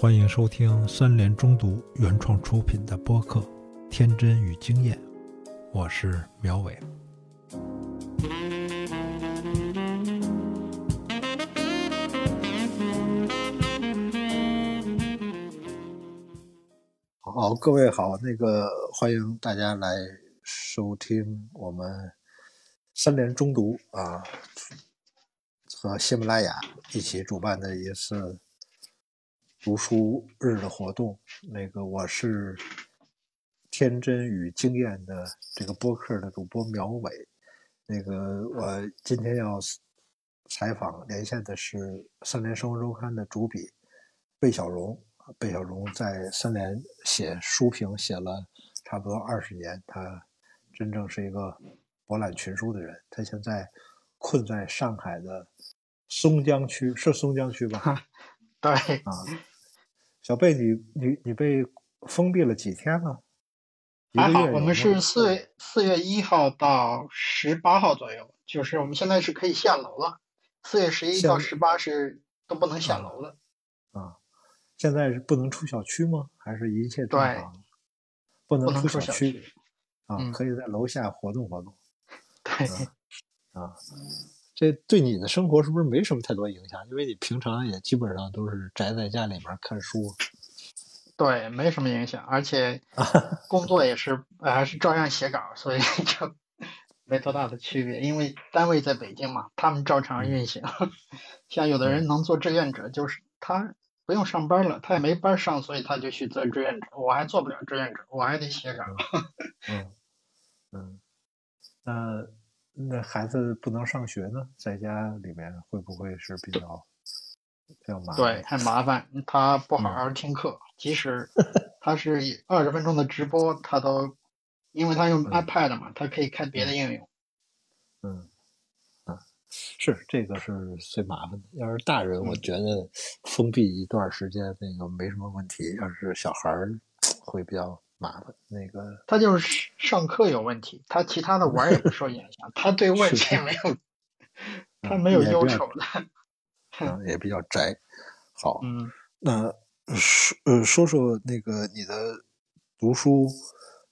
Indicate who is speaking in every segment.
Speaker 1: 欢迎收听三联中读原创出品的播客《天真与经验》，我是苗伟。好，各位好，那个欢迎大家来收听我们三联中读啊和喜马拉雅一起主办的一次。读书日的活动，那个我是天真与经验的这个播客的主播苗伟，那个我今天要采访连线的是三联生活周刊的主笔贝小荣。贝小荣在三联写书评写了差不多二十年，他真正是一个博览群书的人。他现在困在上海的松江区，是松江区吧？
Speaker 2: 对
Speaker 1: 啊。小贝，你你你被封闭了几天了？
Speaker 2: 还好，我们是四月四月一号到十八号左右，就是我们现在是可以下楼了。四月十一到十八是都不能下楼了。
Speaker 1: 啊，现在是不能出小区吗？还是一切正常？不
Speaker 2: 能
Speaker 1: 出
Speaker 2: 小区
Speaker 1: 啊，可以在楼下活动活动。
Speaker 2: 对
Speaker 1: 啊，这对你的生活是不是没什么太多影响？因为你平常也基本上都是宅在家里面看书。
Speaker 2: 对，没什么影响，而且 工作也是还是照样写稿，所以 就没多大的区别。因为单位在北京嘛，他们照常运行。像有的人能做志愿者，就是他不用上班了，他也没班上，所以他就去做志愿者。我还做不了志愿者，我还得写稿。
Speaker 1: 嗯嗯，那那孩子不能上学呢，在家里面会不会是比较比较麻烦？
Speaker 2: 对，太麻烦，他不好好听课，即使他是二十分钟的直播，他都，因为他用 iPad 嘛，他可以看别的应用。
Speaker 1: 嗯，啊，是这个是最麻烦的。要是大人，我觉得封闭一段时间那个没什么问题。要是小孩儿会比较麻烦。那个
Speaker 2: 他就是上课有问题，他其他的玩也不受影响，他对外界没有，他没有忧愁的。
Speaker 1: 嗯，也比较宅。好，
Speaker 2: 嗯，
Speaker 1: 那说呃说说那个你的读书，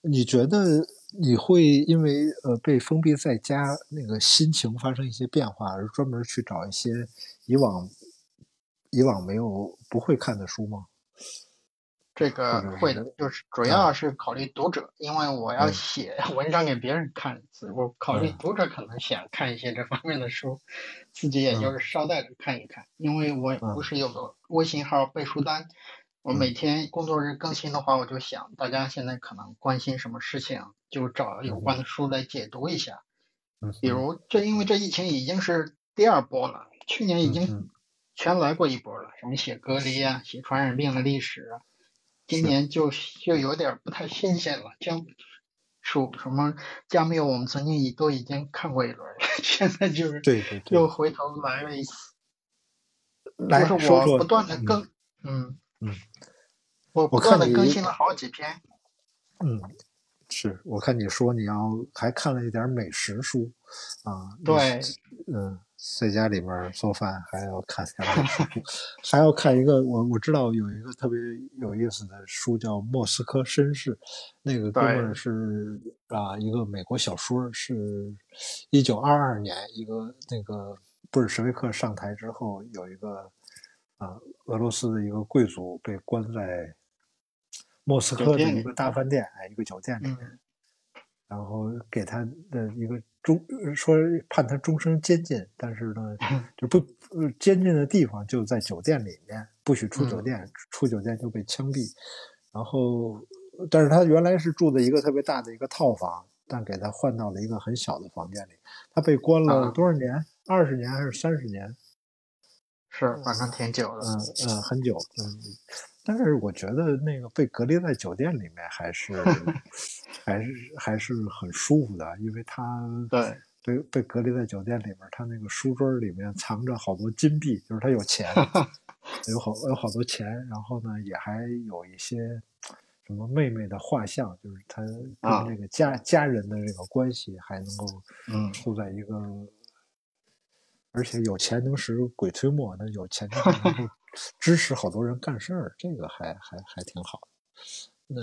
Speaker 1: 你觉得你会因为呃被封闭在家，那个心情发生一些变化，而专门去找一些以往以往没有不会看的书吗？
Speaker 2: 这个会的，就是主要是考虑读者，因为我要写 文章给别人看，我考虑读者可能想看一些这方面的书，自己也就是捎带着看一看。因为我不是有个微信号背书单，我每天工作日更新的话，我就想大家现在可能关心什么事情，就找有关的书来解读一下。比如这，因为这疫情已经是第二波了，去年已经全来过一波了，什么写隔离啊，写传染病的历史啊。今年就就有点不太新鲜了，江属什么加缪，我们曾经已都已经看过一轮了，现在就是
Speaker 1: 对对
Speaker 2: 对，又回头来了一次。
Speaker 1: 来
Speaker 2: 说说，我不断的更，嗯
Speaker 1: 嗯，
Speaker 2: 我不断的更新了好几篇。
Speaker 1: 嗯，是我看你说你要还看了一点美食书啊，
Speaker 2: 对，
Speaker 1: 嗯。在家里边做饭还要看 还要看一个我我知道有一个特别有意思的书叫《莫斯科绅士》，那个哥们儿是啊一个美国小说，是一九二二年一个那个布尔什维克上台之后，有一个啊俄罗斯的一个贵族被关在莫斯科的一个大饭店哎一个酒店里面。然后给他的一个终说判他终身监禁，但是呢，就不监禁的地方就在酒店里面，不许出酒店，出酒店就被枪毙。然后，但是他原来是住的一个特别大的一个套房，但给他换到了一个很小的房间里。他被关了多少年？二十年还是三十年？
Speaker 2: 是，反正挺久的。
Speaker 1: 嗯嗯，很久。嗯。但是我觉得那个被隔离在酒店里面还是 还是还是很舒服的，因为他
Speaker 2: 对
Speaker 1: 被被隔离在酒店里面，他那个书桌里面藏着好多金币，就是他有钱，有好有好多钱，然后呢也还有一些什么妹妹的画像，就是他跟这个家家人的这个关系还能够
Speaker 2: 嗯
Speaker 1: 处在一个。而且有钱能使鬼推磨，那有钱就能够 支持好多人干事儿，这个还还还挺好。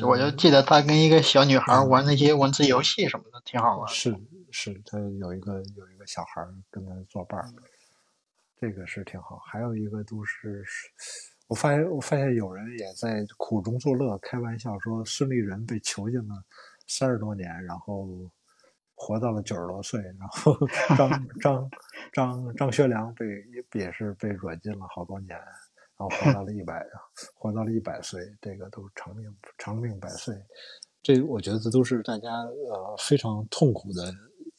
Speaker 2: 我就记得他跟一个小女孩玩那些文字游戏什么的，挺好玩。
Speaker 1: 是是，他有一个有一个小孩跟他作伴儿，这个是挺好。还有一个都是，我发现我发现有人也在苦中作乐，开玩笑说孙立人被囚禁了三十多年，然后活到了九十多岁，然后 张张张张学良被也是被软禁了好多年。然后活到了一百，活到了一百岁，这个都长命长命百岁，这我觉得这都是大家呃非常痛苦的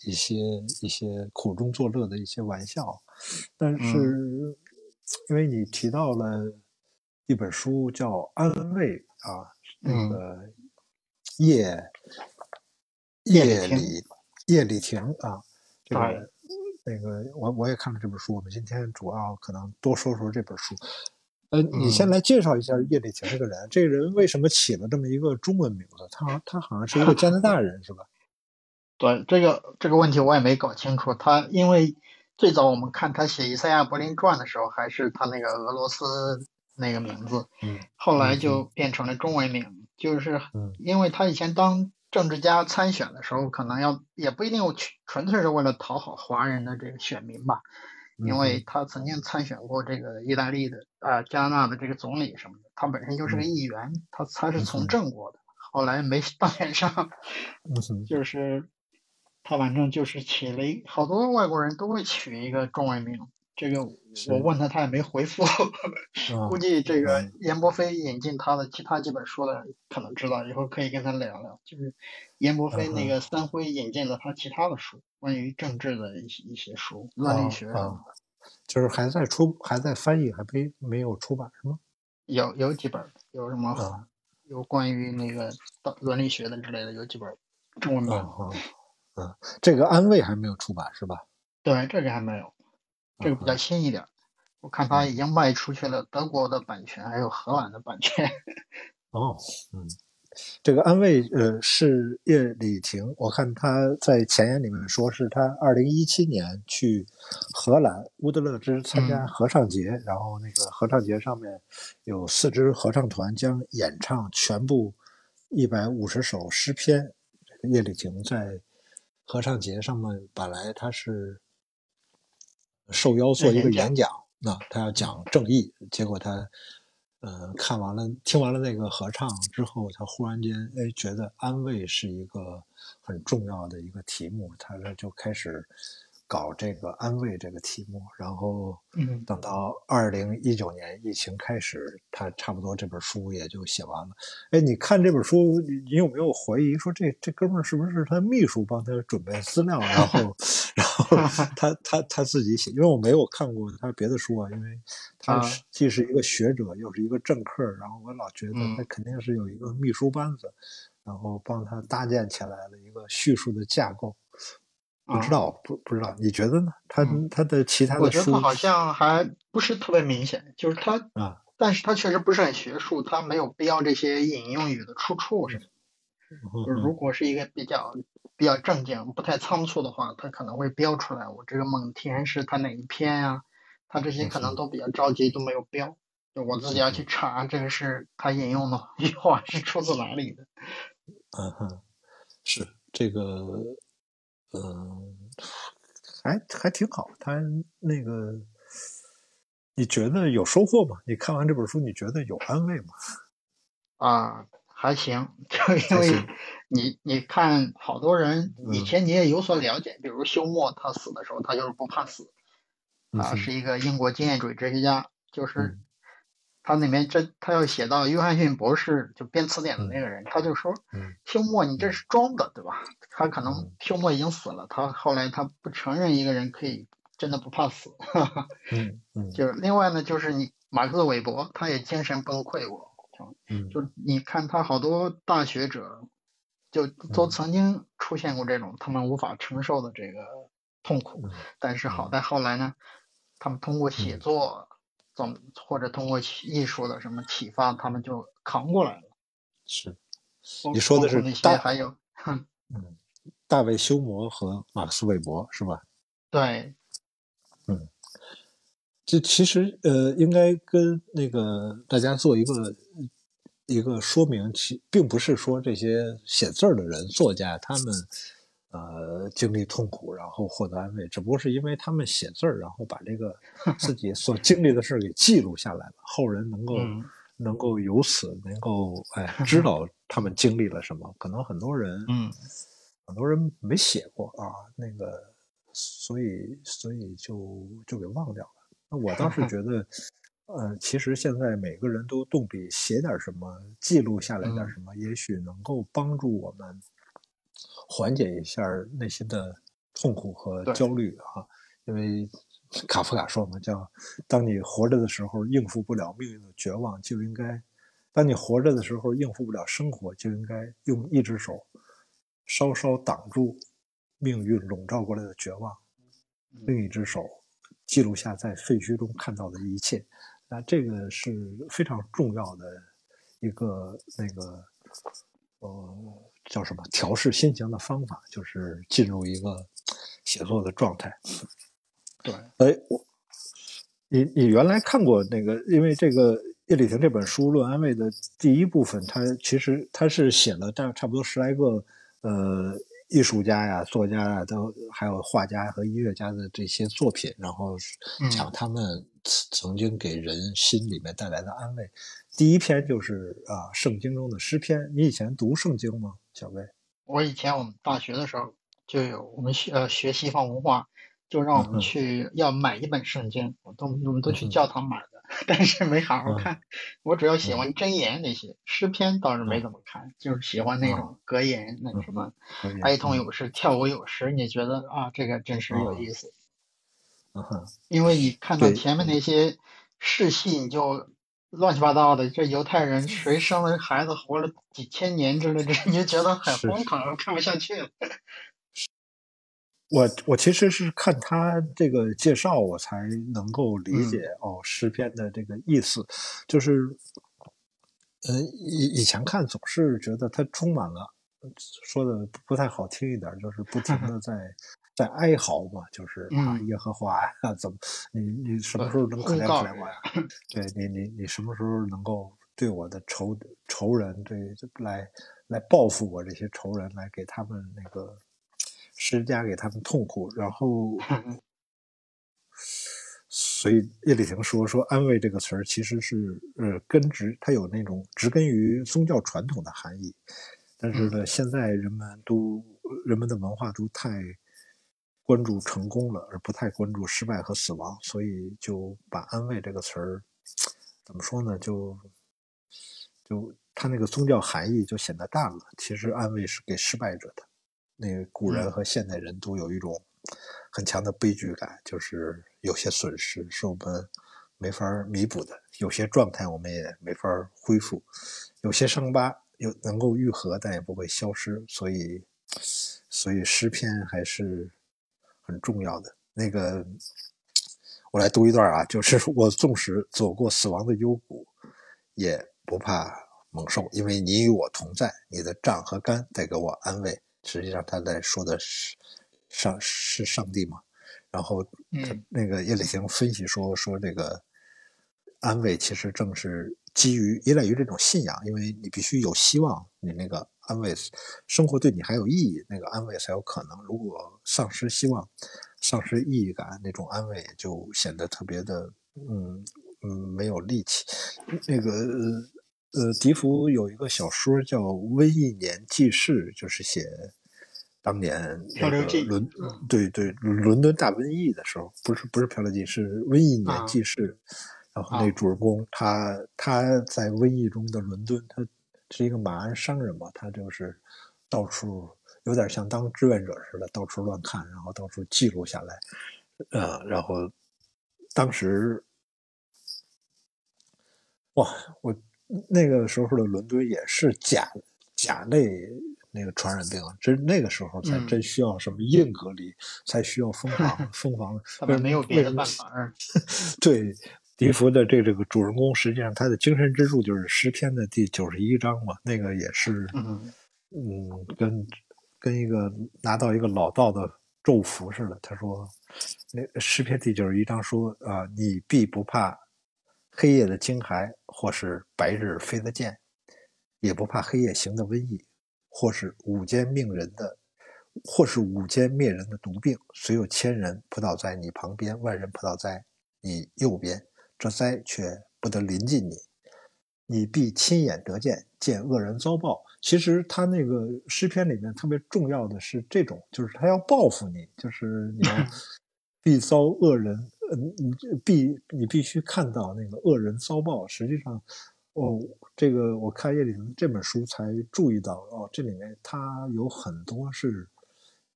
Speaker 1: 一些一些苦中作乐的一些玩笑。但是因为你提到了一本书叫《安慰》啊，那个叶叶里叶里婷啊，这个那个我我也看了这本书。我们今天主要可能多说说这本书。呃，你先来介绍一下叶利廷这个人。这个人为什么起了这么一个中文名字？他他好像是一个加拿大人，是吧？
Speaker 2: 对，这个这个问题我也没搞清楚。他因为最早我们看他写《以赛亚·柏林传》的时候，还是他那个俄罗斯那个名字，
Speaker 1: 嗯，
Speaker 2: 后来就变成了中文名。就是因为他以前当政治家参选的时候，可能要也不一定纯粹是为了讨好华人的这个选民吧。因为他曾经参选过这个意大利的啊加拿大的这个总理什么的，他本身就是个议员，他他是从政过的，后来没当选上，就是他反正就是起了一好多外国人都会取一个中文名。这个我问他，他也没回复。估计这个严伯飞引进他的其他几本书的可能知道，以后可以跟他聊聊。就是严伯飞那个三辉引进了他其他的书，关于政治的一些一些书，伦理学
Speaker 1: 啊，就是还在出，还在翻译，还没没有出版是吗？
Speaker 2: 有有几本，有什么有关于那个伦理学的之类的，有几本中文版。
Speaker 1: 嗯，这个安慰还没有出版是吧？
Speaker 2: 对，这个还没有。这个比较新一点，我看他已经卖出去了德国的版权，还有荷兰的版权。
Speaker 1: 哦，嗯，这个安慰呃是叶礼婷，我看他在前言里面说是他二零一七年去荷兰乌德勒支参加合唱节，然后那个合唱节上面有四支合唱团将演唱全部一百五十首诗篇。这个叶礼婷在合唱节上面本来他是。受邀做一个演讲，那他要讲正义，结果他，呃，看完了听完了那个合唱之后，他忽然间哎觉得安慰是一个很重要的一个题目，他就开始。搞这个安慰这个题目，然后等到二零一九年疫情开始，他差不多这本书也就写完了。哎，你看这本书，你你有没有怀疑说这这哥们儿是不是他秘书帮他准备资料，然后 然后他他他自己写？因为我没有看过他别的书啊，因为他既是一个学者，又是一个政客，然后我老觉得他肯定是有一个秘书班子，然后帮他搭建起来了一个叙述的架构。不知道，不不知道，你觉得呢？他他的其他的
Speaker 2: 书，我觉得好像还不是特别明显，就是他啊，但是他确实不是很学术，他没有标这些引用语的出处什么。就是如果是一个比较比较正经、不太仓促的话，他可能会标出来。我这个蒙恬是他哪一篇呀？他这些可能都比较着急，都没有标。就我自己要去查，这个是他引用的 话是出自哪里的？
Speaker 1: 嗯哼，是这个。嗯，还还挺好。他那个，你觉得有收获吗？你看完这本书，你觉得有安慰吗？
Speaker 2: 啊，还行，就因为你你看，好多人以前你也有所了解，比如休谟，他死的时候，他就是不怕死，啊，是一个英国经验主义哲学家，就是。他那边这，他要写到约翰逊博士就编词典的那个人，他就说，休谟你这是装的，对吧？他可能休谟已经死了，他后来他不承认一个人可以真的不怕死。
Speaker 1: 嗯 嗯。
Speaker 2: 就是另外呢，就是你马克思韦伯，他也精神崩溃过。嗯。就你看他好多大学者，就都曾经出现过这种他们无法承受的这个痛苦，但是好在后来呢，他们通过写作。怎或者通过艺术的什么启发，他们就扛过来了。
Speaker 1: 是，你说的是那些
Speaker 2: 还有，
Speaker 1: 嗯，大卫休谟和马克思韦伯是吧？
Speaker 2: 对，
Speaker 1: 嗯，这其实呃，应该跟那个大家做一个一个说明，其并不是说这些写字儿的人、作家他们呃经历痛苦然后获得安慰，只不过是因为他们写字儿，然后把这个 自己所经历的事儿给记录下来了，后人能够能够由此能够哎知道他们经历了什么。可能很多人
Speaker 2: 嗯，
Speaker 1: 很多人没写过啊，那个所以所以就就给忘掉了。那我倒是 觉得，呃，其实现在每个人都动笔写点什么，记录下来点什么，也许能够帮助我们缓解一下内心的痛苦和焦虑啊。因为卡夫卡说嘛，叫“当你活着的时候应付不了命运的绝望，就应该；当你活着的时候应付不了生活，就应该用一只手稍稍挡住命运笼罩过来的绝望，另一只手。”记录下在废墟中看到的一切，那这个是非常重要的一个那个呃叫什么调试心情的方法，就是进入一个写作的状态。
Speaker 2: 对，
Speaker 1: 哎，我你你原来看过那个？因为这个叶丽婷这本书《论安慰》的第一部分，它其实它是写了大差不多十来个呃。艺术家呀、作家呀，都还有画家和音乐家的这些作品，然后讲他们曾经给人心里面带来的安慰。第一篇就是啊，圣经中的诗篇。你以前读圣经吗，小魏？
Speaker 2: 我以前我们大学的时候就有，我们学呃学西方文化，就让我们去要买一本圣经，我都我们都去教堂买的。但是没好好看，我主要喜欢箴言那些诗篇倒是没怎么看，就是喜欢那种格言，那什么哀痛有时，跳舞有时，你觉得啊，这个真是有意思。因为你看到前面那些世系，你就乱七八糟的，这犹太人谁生了孩子活了几千年之类的，你就觉得很荒唐，看不下去了。
Speaker 1: 我我其实是看他这个介绍，我才能够理解哦诗篇的这个意思，就是，呃以以前看总是觉得它充满了，说的不太好听一点，就是不停的 在在哀嚎嘛，就是啊耶和华呀，怎么你你什么时候能可怜可怜我呀？对你你你什么时候能够对我的仇仇人对来来报复我这些仇人，来给他们那个。施加给他们痛苦，然后，所以叶丽婷说说安慰这个词儿其实是呃根植，它有那种植根于宗教传统的含义，但是呢，现在人们都人们的文化都太关注成功了，而不太关注失败和死亡，所以就把安慰这个词儿怎么说呢？就就它那个宗教含义就显得淡了。其实安慰是给失败者的。那个古人和现代人都有一种很强的悲剧感，就是有些损失是我们没法弥补的，有些状态我们也没法恢复，有些伤疤有能够愈合，但也不会消失。所以，所以诗篇还是很重要的。那个，我来读一段啊，就是我纵使走过死亡的幽谷，也不怕猛兽，因为你与我同在，你的杖和杆带给我安慰。实际上他在说的是上是上帝嘛，然后那个叶里行分析说说这个安慰其实正是基于依赖于这种信仰，因为你必须有希望，你那个安慰生活对你还有意义，那个安慰才有可能。如果丧失希望、丧失意义感，那种安慰就显得特别的嗯嗯没有力气。那个呃，笛福有一个小说叫《瘟疫年记事》，就是写当年那个伦对对伦敦大瘟疫的时候，不是不是漂流记，是瘟疫年记事。然后那主人公他他在瘟疫中的伦敦，他是一个马鞍商人嘛，他就是到处有点像当志愿者似的，到处乱看，然后到处记录下来。呃，然后当时哇，我。那个时候的伦敦也是甲甲类那个传染病，真那个时候才真需要什么硬隔离，才需要封房封房。
Speaker 2: 他们没有别的办法。
Speaker 1: 对，笛福的这这个主人公，实际上他的精神支柱就是诗篇的第九十一章嘛，那个也是，嗯，跟跟一个拿到一个老道的咒符似的。他说，那诗篇第九十一章说啊，你必不怕黑夜的惊骇，或是白日飞的箭，也不怕黑夜行的瘟疫，或是午间命人的，或是午间灭人的毒病。虽有千人扑倒在你旁边，万人扑倒在你右边，这灾却不得临近你。你必亲眼得见，见恶人遭报。其实他那个诗篇里面特别重要的是这种，就是他要报复你，就是你要 必遭恶人，嗯，你必你必须看到那个恶人遭报。实际上，哦，这个我看叶灵这本书才注意到，哦，这里面他有很多是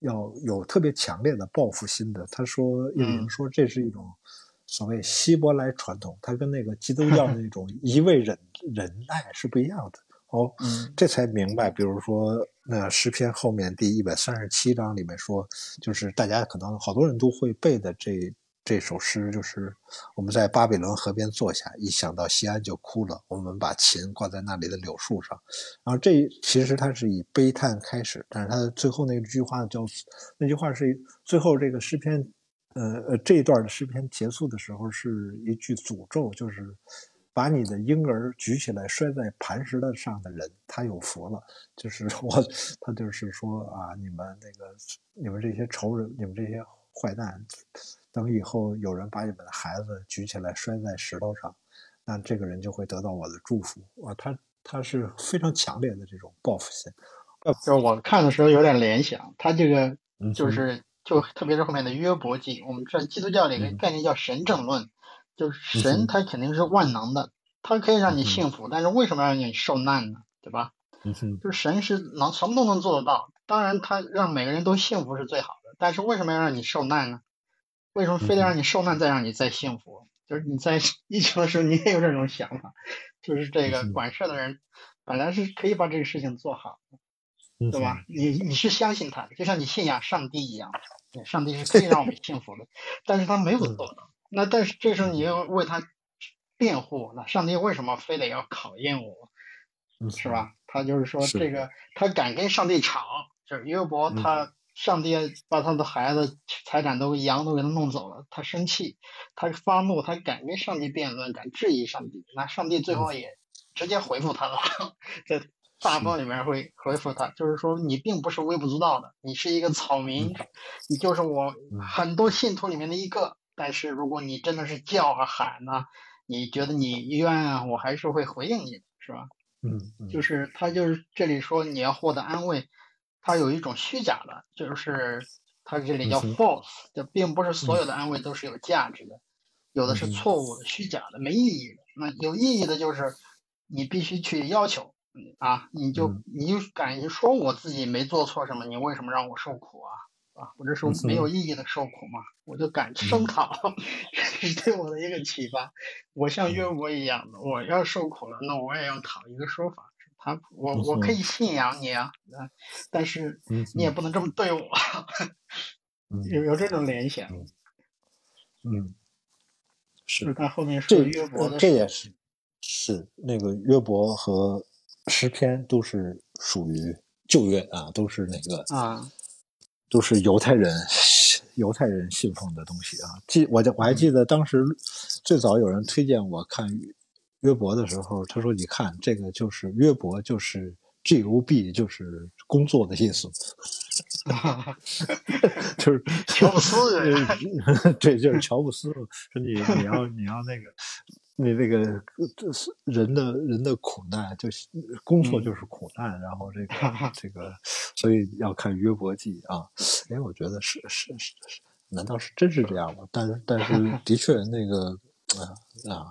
Speaker 1: 要有特别强烈的报复心的。他说叶灵说这是一种。所谓希伯来传统，它跟那个基督教 那种一味忍忍耐是不一样的。哦，这才明白。比如说，那诗篇后面第一百三十七章里面说，就是大家可能好多人都会背的这这首诗，就是我们在巴比伦河边坐下，一想到西安就哭了。我们把琴挂在那里的柳树上，然后这其实它是以悲叹开始，但是它最后那句话叫那句话是最后这个诗篇。呃呃，这一段的诗篇结束的时候是一句诅咒，就是把你的婴儿举起来摔在磐石的上的人，他有福了。就是我，他就是说啊，你们那个，你们这些仇人，你们这些坏蛋，等以后有人把你们的孩子举起来摔在石头上，那这个人就会得到我的祝福。啊，他他是非常强烈的这种报复心。
Speaker 2: 就是我看的时候有点联想，他这个就是。就特别是后面的约伯记，我们知道基督教里一个概念叫神正论，就是神他肯定是万能的，他可以让你幸福，但是为什么让你受难呢？对吧？就是神是能什么都能做得到，当然他让每个人都幸福是最好的，但是为什么要让你受难呢？为什么非得让你受难再让你再幸福？就是你在 疫情的时候你也有这种想法，就是这个管事的人本来是可以把这个事情做好的，对吧？你你是相信他的，就像你信仰上帝一样。上帝是可以让我们幸福的，但是他没有做到。那但是这时候你要为他辩护，那上帝为什么非得要考验我？是吧？他就是说这个，他敢跟上帝吵，就是约伯，他上帝把他的孩子、财产都羊都给他弄走了，他生气，他发怒，他敢跟上帝辩论，敢质疑上帝，那上帝最后也直接回复他了。这。大报里面会回复他，就是说你并不是微不足道的，你是一个草民，你就是我很多信徒里面的一个。但是如果你真的是叫啊喊呢，你觉得你冤啊，我还是会回应你的，是吧？
Speaker 1: 嗯，
Speaker 2: 就是他就是这里说你要获得安慰，他有一种虚假的，就是他这里叫 false，就并不是所有的安慰都是有价值的，有的是错误的、虚假的、没意义的。那有意义的就是你必须去要求。啊，你就你就敢说我自己没做错什么，你为什么让我受苦啊？啊，或者说没有意义的受苦嘛？我就敢声讨，这是对我的一个启发。我像约伯一样的，我要受苦了，那我也要讨一个说法。他，我我可以信仰你啊，但是你也不能这么对我。有有这种联想？
Speaker 1: 嗯，
Speaker 2: 是他后面说约伯的，
Speaker 1: 这也是是那个约伯和。诗篇都是属于旧约啊，都是那个
Speaker 2: 啊，
Speaker 1: 都是犹太人犹太人信奉的东西啊。记我我还记得当时最早有人推荐我看约伯的时候，他说：“你看这个就是约伯，就是 G O B，就是工作的意思，就是
Speaker 2: 乔布斯
Speaker 1: 对，就是乔布斯说你你要你要那个。”你那个这是人的人的苦难，就是工作就是苦难，然后这个这个，所以要看约伯记啊。哎，我觉得是是是是，难道是真是这样吗？但是但是的确那个啊啊，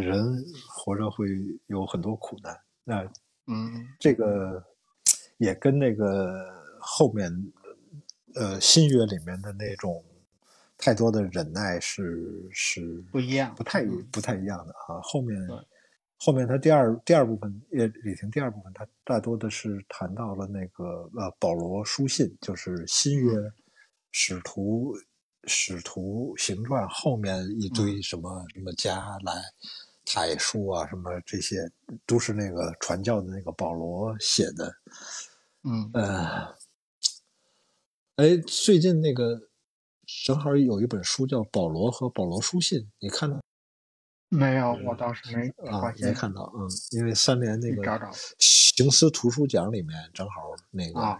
Speaker 1: 人活着会有很多苦难。那
Speaker 2: 嗯，
Speaker 1: 这个也跟那个后面呃新约里面的那种。太多的忍耐是是
Speaker 2: 不一样，
Speaker 1: 不太不太一样的啊。后面后面他第二第二部分，也李婷第二部分，他大多的是谈到了那个呃保罗书信，就是新约使徒使徒行传后面一堆什么什么加来楷书啊，什么这些都是那个传教的那个保罗写的。
Speaker 2: 嗯
Speaker 1: 呃。哎，最近那个正好有一本书叫《保罗和保罗书信》，你看到？
Speaker 2: 没有，我倒是没
Speaker 1: 啊，没看到。嗯，因为三联那个
Speaker 2: 行
Speaker 1: 思图书奖里面正好那个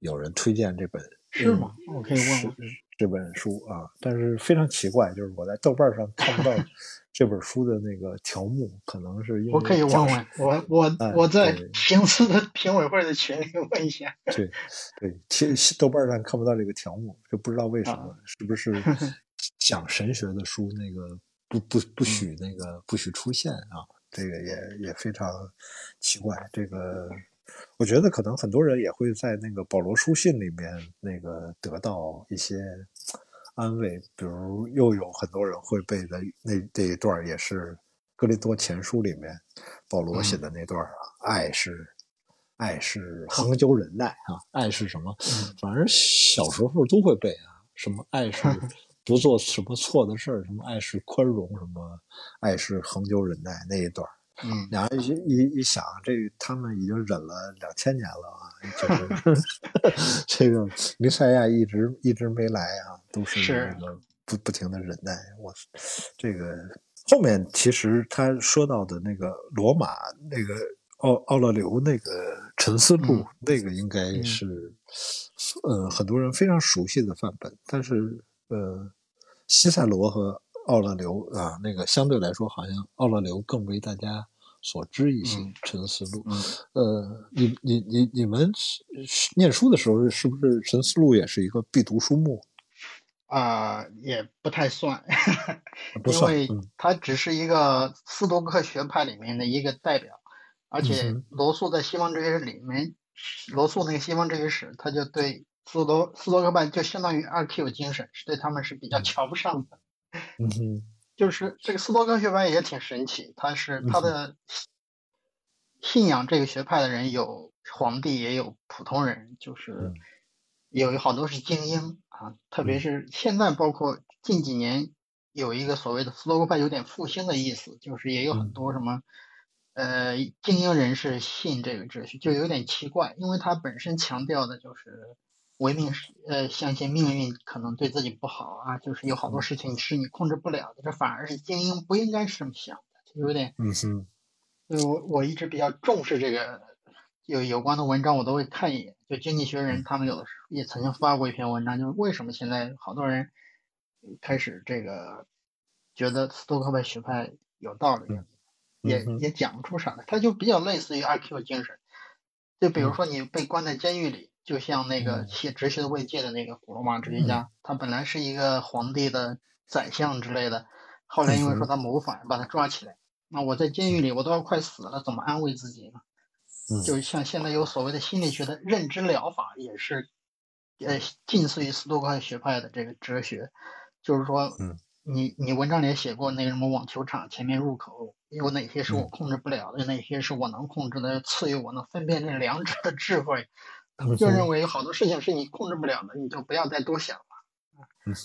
Speaker 1: 有人推荐这本，
Speaker 2: 是吗？我可以问问。
Speaker 1: 这本书啊，但是非常奇怪，就是我在豆瓣上看不到 这本书的那个条目，可能是因为
Speaker 2: 我可以问问我我我在平时的评委会的群里问一下。
Speaker 1: 对对，其豆瓣上看不到这个条目，就不知道为什么，是不是 讲神学的书那个不不不许那个不许出现啊？这个也也非常奇怪，这个。我觉得可能很多人也会在那个保罗书信里面那个得到一些安慰，比如又有很多人会背的那这一段也是格林多前书里面保罗写的那段啊，爱是爱是恒久忍耐啊，爱是什么？反正小时候都会背啊，什么爱是 不做什么错的事儿，什么爱是宽容，什么爱是恒久忍耐那一段。
Speaker 2: 嗯，
Speaker 1: 两人一一一想，这他们已经忍了两千年了啊，就是 这个弥赛亚一直一直没来啊，都是那个不不停的忍耐。我这个后面其实他说到的那个罗马那个奥奥勒留那个沉思录，那个应该是呃很多人非常熟悉的范本，但是呃西塞罗和。奥勒留啊，那个相对来说，好像奥勒留更为大家所知一些。陈思路，呃，你你你你们念书的时候，是不是陈思路也是一个必读书目？
Speaker 2: 啊，也不太算，
Speaker 1: 不算，
Speaker 2: 因为他只是一个斯多克学派里面的一个代表，而且罗素在《西方哲学》里面，罗素那个《西方哲学史》，他就对斯多斯多克派就相当于二 Q 精神，是对他们是比较瞧不上的。
Speaker 1: 嗯哼，
Speaker 2: 就是这个斯多克学派也挺神奇，他是他的信仰这个学派的人有皇帝也有普通人，就是有好多是精英啊，特别是现在包括近几年有一个所谓的斯多克派有点复兴的意思，就是也有很多什么呃精英人士信这个秩序，就有点奇怪，因为他本身强调的就是。唯命是呃，相信命运可能对自己不好啊，就是有好多事情是你控制不了的，这反而是精英不应该是这么想的，就有点
Speaker 1: 嗯哼。
Speaker 2: 所以我我一直比较重视这个有有关的文章，我都会看一眼。就《经济学人》他们有的时候也曾经发过一篇文章，就是为什么现在好多人开始这个觉得斯多克派学派有道理，也也讲不出啥来。他就比较类似于阿 Q 精神，就比如说你被关在监狱里。就像那个写哲学的慰藉的那个古罗马哲学家，他本来是一个皇帝的宰相之类的，后来因为说他谋反，把他抓起来。那我在监狱里，我都要快死了，怎么安慰自己呢？就像现在有所谓的心理学的认知疗法，也是呃近似于斯多克学派的这个哲学，就是说，你你文章里也写过那个什么网球场前面入口有哪些是我控制不了的，有哪些是我能控制的，赐予我能分辨这两者的智慧。就认为有好多事情是你控制不了的，你就不要再多想了。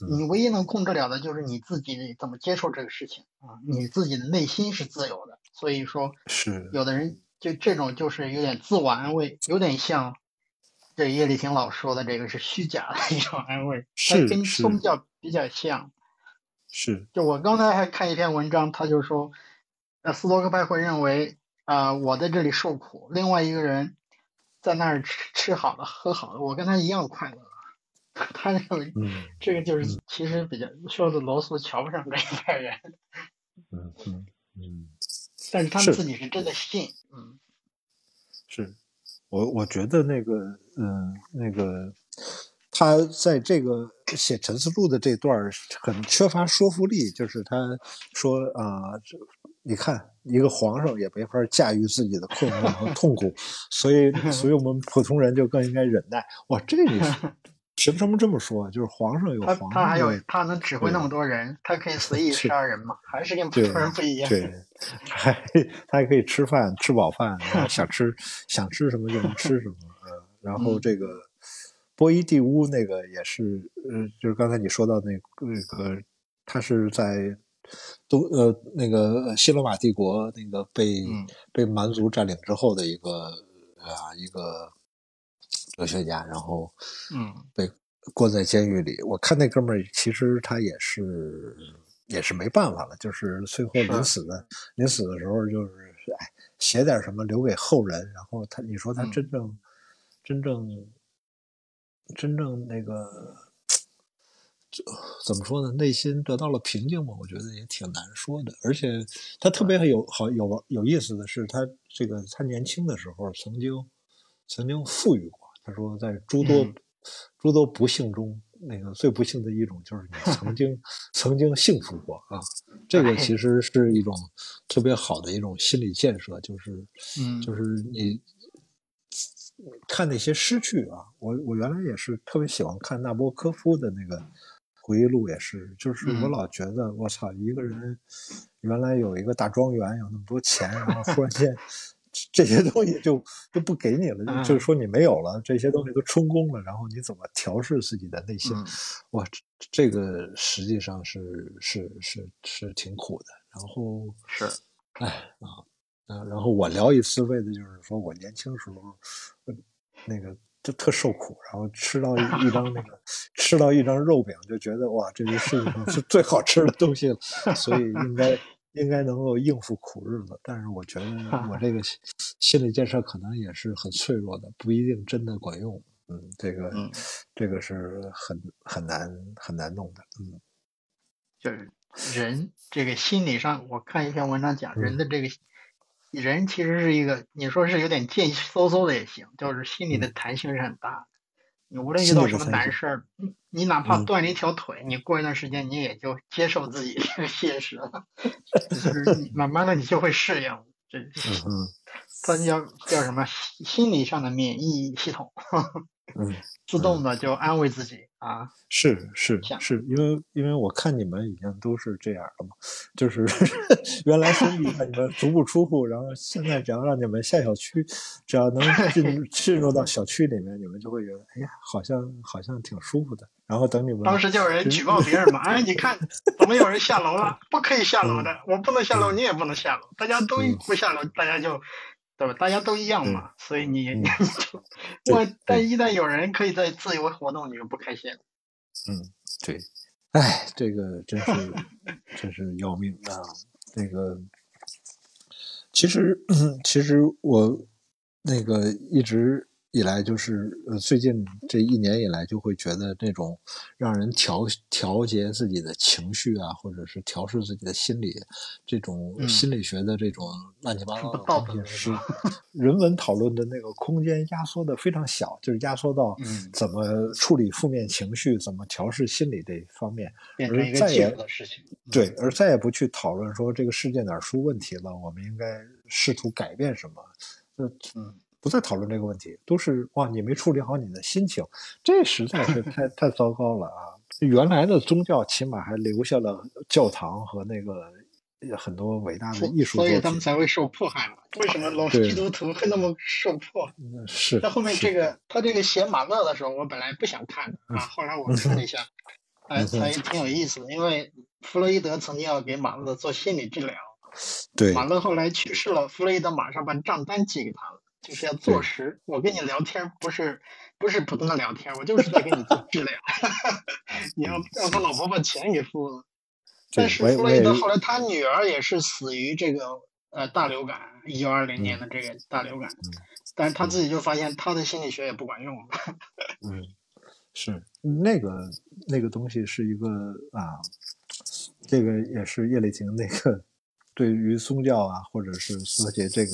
Speaker 2: 你唯一能控制了的就是你自己怎么接受这个事情啊，你自己的内心是自由的。所以说，
Speaker 1: 是
Speaker 2: 有的人就这种就是有点自我安慰，有点像这叶利钦老说的这个是虚假的一种安慰，
Speaker 1: 是
Speaker 2: 跟宗教比较像。
Speaker 1: 是，
Speaker 2: 就我刚才还看一篇文章，他就说，呃，斯多克派会认为啊，我在这里受苦，另外一个人。在那儿吃吃好的喝好的，我跟他一样快乐。他认为，这个就是其实比较说的罗素瞧不上这一派人。
Speaker 1: 嗯嗯嗯。
Speaker 2: 但是他们自己是真的信。嗯。
Speaker 1: 是，我我觉得那个嗯那个他在这个写陈思录的这段很缺乏说服力，就是他说啊这。你看，一个皇上也没法驾驭自己的困惑和痛苦，所以，所以我们普通人就更应该忍耐。哇，这个 凭什么这么说？就是皇上有皇上，
Speaker 2: 他还有他能指挥那么多人，他可以随意 杀人吗？还是跟普通人不一样？
Speaker 1: 对，还他还可以吃饭，吃饱饭，想吃想吃什么就能吃什么。嗯，然后这个波伊蒂乌那个也是，呃，就是刚才你说到那那个，他是在。都呃，那个西罗马帝国那个被被蛮族占领之后的一个啊一个哲学家，然后
Speaker 2: 嗯
Speaker 1: 被关在监狱里。我看那哥们儿，其实他也是也是没办法了，就是最后临死的临死的时候，就是哎写点什么留给后人。然后他，你说他真正真正真正那个怎么说呢？内心得到了平静吗？我觉得也挺难说的。而且他特别有好有有意思的是，他这个他年轻的时候曾经曾经富裕过。他说，在诸多诸多不幸中，那个最不幸的一种就是你曾经 曾经幸福过啊。这个其实是一种特别好的一种心理建设，就是
Speaker 2: 嗯，
Speaker 1: 就是你看那些失去啊。我我原来也是特别喜欢看纳博科夫的那个回忆录，也是，就是我老觉得我操，一个人原来有一个大庄园，有那么多钱，然后忽然间。这些东西就就不给你了，就是说你没有了，这些东西都充公了，然后你怎么调试自己的内心？哇，这个实际上是是是是挺苦的。然后
Speaker 2: 是，
Speaker 1: 哎啊啊，然后我聊一次，为的就是说我年轻时候那个就特受苦，然后吃到一张那个吃到一张肉饼就觉得哇，这是世界上是 最好吃的东西了，所以应该。应该能够应付苦日子，但是我觉得我这个心理建设可能也是很脆弱的，不一定真的管用。嗯，这个，这个是很很难很难弄的。嗯，
Speaker 2: 就是人这个心理上，我看一篇文章讲人的这个人其实是一个，你说是有点贱嗖嗖的也行，就是心里的弹性是很大的。你无论遇到什么难事儿，你哪怕断了一条腿，你过一段时间你也就接受自己这个现实了，就是慢慢的你就会适应。这，它叫叫什么心理上的免疫系统，
Speaker 1: 嗯，
Speaker 2: 自动的就安慰自己。啊，
Speaker 1: 是是是，因为因为我看你们已经都是这样了嘛，就是 原来兄弟让你们足不出户，然后现在只要让你们下小区，只要能 进进入到小区里面，你们就会觉得，哎呀，好像好像挺舒服的。然后等你们
Speaker 2: 当时就有人举报别人嘛，哎，你看 怎么有人下楼了？不可以下楼的，我不能下楼，你也不能下楼，大家都不下楼，大家就。对吧？大家都一样嘛，所以你 我，但一旦有人可以在自由活动，你就不开心。
Speaker 1: 嗯，对，哎，这个真是真是要命啊！那个，其实其实我那个一直。以来就是呃，最近这一年以来，就会觉得那种让人调调节自己的情绪啊，或者是调试自己的心理，这种心理学的这种乱七八糟的东西，是 人文讨论的那个空间压缩的非常小，就是压缩到怎么处理负面情绪，怎么调试心理这一方面，而再也对，而再也不去讨论说这个世界哪儿出问题了，我们应该试图改变什么，嗯。不再讨论这个问题，都是哇，你没处理好你的心情，这实在是太 太糟糕了啊！原来的宗教起码还留下了教堂和那个很多伟大的艺术，
Speaker 2: 所以他们才会受迫害嘛。为什么老基督徒会那么受迫？
Speaker 1: 是。
Speaker 2: 在后面这个他这个写马勒的时候，我本来不想看的 啊，后来我看了一下，还还挺有意思的，因为弗洛伊德曾经要给马勒做心理治疗，
Speaker 1: 对，
Speaker 2: 马勒后来去世了，弗洛伊德马上把账单寄给他了。就是要坐实，我跟你聊天不是不是普通的聊天，我就是在给你做 治疗。你要让他老婆把钱给付了。但是弗洛伊德后来他女儿也是死于这个呃大流感，一九二零年的这个大流感。但是他自己就发现他的心理学也不管用。
Speaker 1: 嗯，是那个那个东西是一个啊，这个也是叶利钦那个 对于宗教啊，或者是而且这个。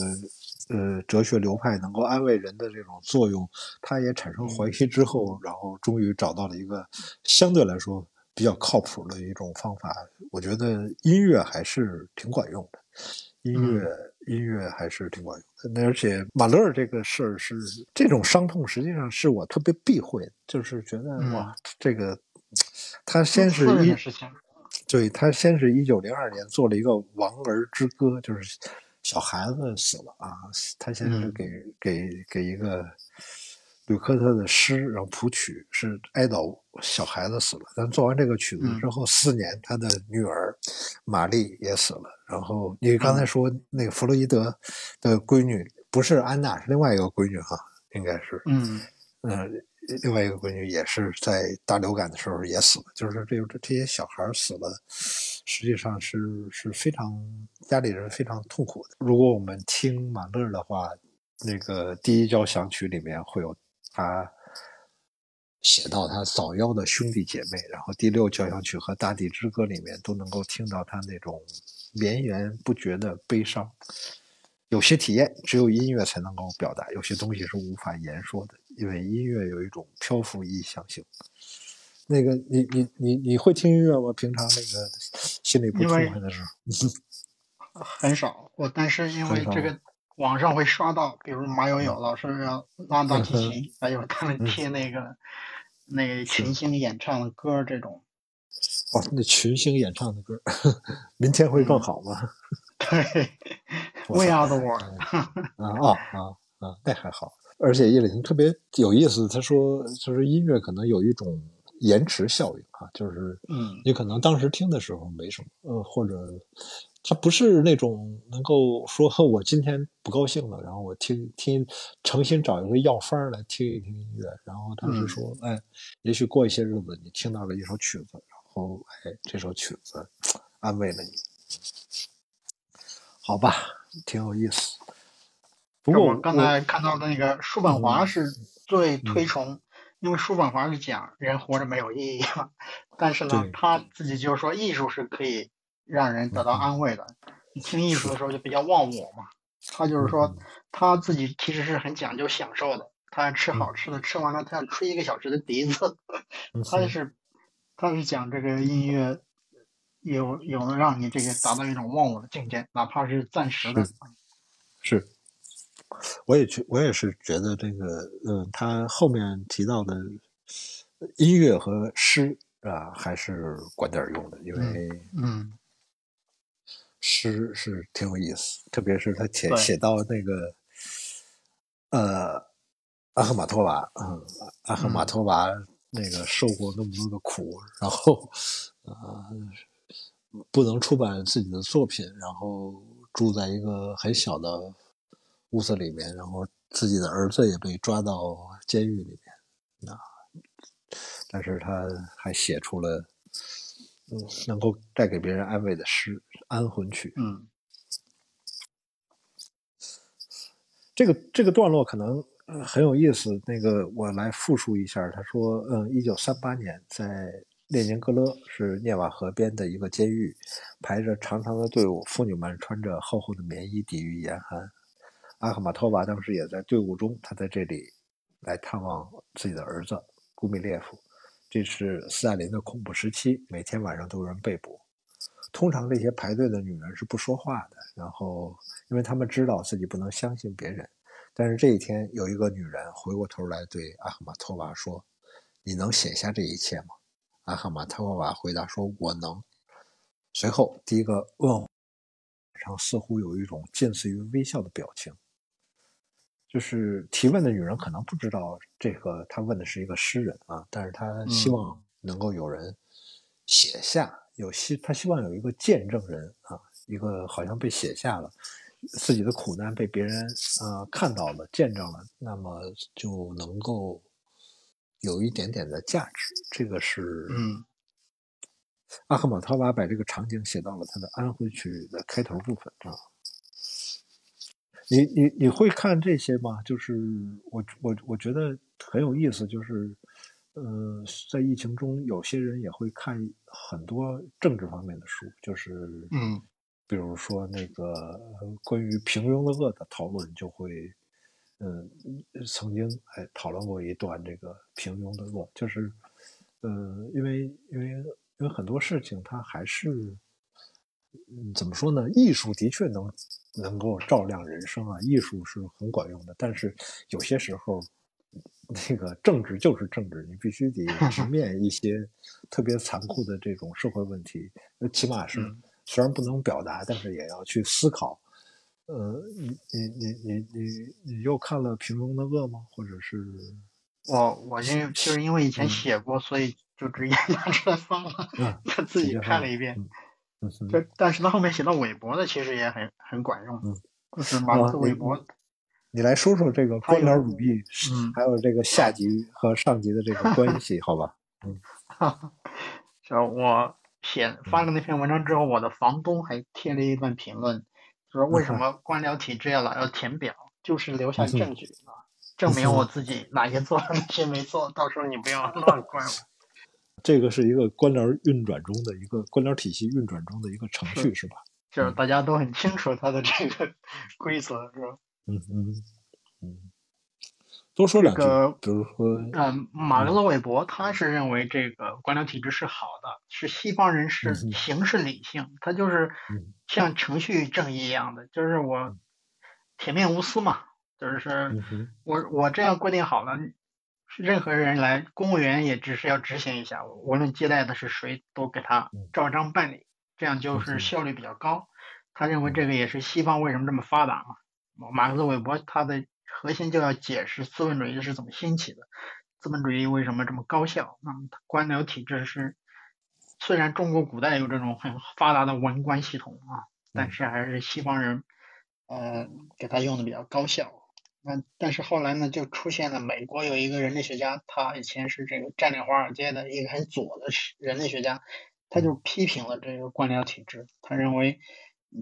Speaker 1: 呃，哲学流派能够安慰人的这种作用，他也产生怀疑之后，然后终于找到了一个相对来说比较靠谱的一种方法。我觉得音乐还是挺管用的，音乐音乐还是挺管用的。那而且马勒这个事儿是这种伤痛，实际上是我特别避讳，就是觉得哇，这个他先是一对他先是一九零二年做了一个《亡儿之歌》，就是。小孩子死了啊！他先是给给给一个吕克特的诗，然后谱曲是哀悼小孩子死了。但做完这个曲子之后，四年他的女儿玛丽也死了。然后你刚才说那个弗洛伊德的闺女不是安娜，是另外一个闺女哈，应该是
Speaker 2: 嗯
Speaker 1: 嗯，另外一个闺女也是在大流感的时候也死了，就是这这这些小孩死了，实际上是是非常家里人非常痛苦的。如果我们听马勒的话，那个第一交响曲里面会有他写到他早夭的兄弟姐妹，然后第六交响曲和大地之歌里面都能够听到他那种绵延不绝的悲伤。有些体验只有音乐才能够表达，有些东西是无法言说的，因为音乐有一种漂浮意象性。那个，你你你你会听音乐吗？平常那个心里不痛快的时
Speaker 2: 候，很少。我但是因为这个网上会刷到，比如马友友老师要拉大提琴，还有他们贴那个那群星演唱的歌这种。
Speaker 1: 哦，那群星演唱的歌，明天会更好吗？
Speaker 2: 对。We are the world。
Speaker 1: 啊啊啊啊！那还好，而且叶丽婷特别有意思。他说，就是音乐可能有一种延迟效应啊，就是
Speaker 2: 嗯，
Speaker 1: 你可能当时听的时候没什么，呃，或者他不是那种能够说我今天不高兴了，然后我听听诚心找一个药方来听一听音乐，然后他是说，哎，也许过一些日子你听到了一首曲子，然后哎，这首曲子安慰了你，好吧。挺有意思。不过
Speaker 2: 我刚才看到的那个叔本华是最推崇，因为叔本华是讲人活着没有意义嘛。但是呢，他自己就是说艺术是可以让人得到安慰的。你听艺术的时候就比较忘我嘛。他就是说他自己其实是很讲究享受的。他要吃好吃的，吃完了他要吹一个小时的笛子。他是他是讲这个音乐。有有能让你这个达到一种忘我的境界，哪怕是暂时的。
Speaker 1: 是，我也觉我也是觉得这个，嗯，他后面提到的音乐和诗啊，还是管点用的，因为
Speaker 2: 嗯，
Speaker 1: 诗是挺有意思，特别是他写写到那个，呃，阿赫玛托娃，嗯，阿赫玛托娃那个受过那么多的苦，然后啊。不能出版自己的作品，然后住在一个很小的屋子里面，然后自己的儿子也被抓到监狱里面。啊，但是他还写出了嗯能够带给别人安慰的诗《安魂曲》。
Speaker 2: 嗯，
Speaker 1: 这个这个段落可能很有意思。那个我来复述一下，他说：“嗯，一九三八年在。”列宁格勒是涅瓦河边的一个监狱，排着长长的队伍，妇女们穿着厚厚的棉衣抵御严寒。阿赫玛托娃当时也在队伍中，他在这里来探望自己的儿子古米列夫。这是斯大林的恐怖时期，每天晚上都有人被捕。通常这些排队的女人是不说话的，然后因为他们知道自己不能相信别人。但是这一天，有一个女人回过头来对阿赫玛托娃说：“你能写下这一切吗？”阿赫玛托娃回答说：“我能。”随后，第一个问上似乎有一种近似于微笑的表情。就是提问的女人可能不知道这个，她问的是一个诗人啊，但是她希望能够有人写下，有希她希望有一个见证人啊，一个好像被写下了自己的苦难被别人啊看到了、见证了，那么就能够。有一点点的价值，这个是
Speaker 2: 嗯，
Speaker 1: 阿赫玛托娃把这个场景写到了他的安徽曲的开头部分啊。你你你会看这些吗？就是我我我觉得很有意思，就是呃，在疫情中，有些人也会看很多政治方面的书，就是
Speaker 2: 嗯，
Speaker 1: 比如说那个关于平庸的恶的讨论就会。嗯，曾经还讨论过一段这个平庸的恶，就是，呃，因为因为因为很多事情它还是，嗯，怎么说呢？艺术的确能能够照亮人生啊，艺术是很管用的。但是有些时候，那个政治就是政治，你必须得 直面一些特别残酷的这种社会问题。那起码是虽然不能表达，但是也要去思考。呃，你你你你你你又看了《平庸的恶》吗？或者是？
Speaker 2: 我我因为就是因为以前写过，所以就直接拿出来放了，他自己看了一遍。
Speaker 1: 嗯
Speaker 2: 这但是他后面写到韦伯的，其实也很很管用。
Speaker 1: 嗯，
Speaker 2: 就是马克韦伯，
Speaker 1: 你来说说这个官僚主义，嗯，还有这个下级和上级的这个关系，好吧？嗯，
Speaker 2: 就我写发了那篇文章之后，我的房东还贴了一段评论，说为什么官僚体制要老要填表，就是留下证据啊，证明我自己哪些做了，哪些没做，到时候你不要 乱怪我。
Speaker 1: 这个是一个官僚运转中的一个官僚体系运转中的一个程序，是吧？
Speaker 2: 就是大家都很清楚它的这个 规则，是吧？
Speaker 1: 嗯嗯嗯。多说两句，比如说，
Speaker 2: 嗯，马克思韦伯他是认为这个官僚体制是好的，是西方人是形式理性，他就是像程序正义一样的，就是我铁面无私嘛，就是我我这样规定好了。任何人来，公务员也只是要执行一下，无论接待的是谁，都给他照章办理，这样就是效率比较高。他认为这个也是西方为什么这么发达嘛。马克思韦伯他的核心就要解释资本主义是怎么兴起的，资本主义为什么这么高效。那么官僚体制是，虽然中国古代有这种很发达的文官系统啊，但是还是西方人呃给他用的比较高效。那但是后来呢，就出现了美国有一个人类学家，他以前是这个占领华尔街的一个很左的人类学家，他就批评了这个官僚体制。他认为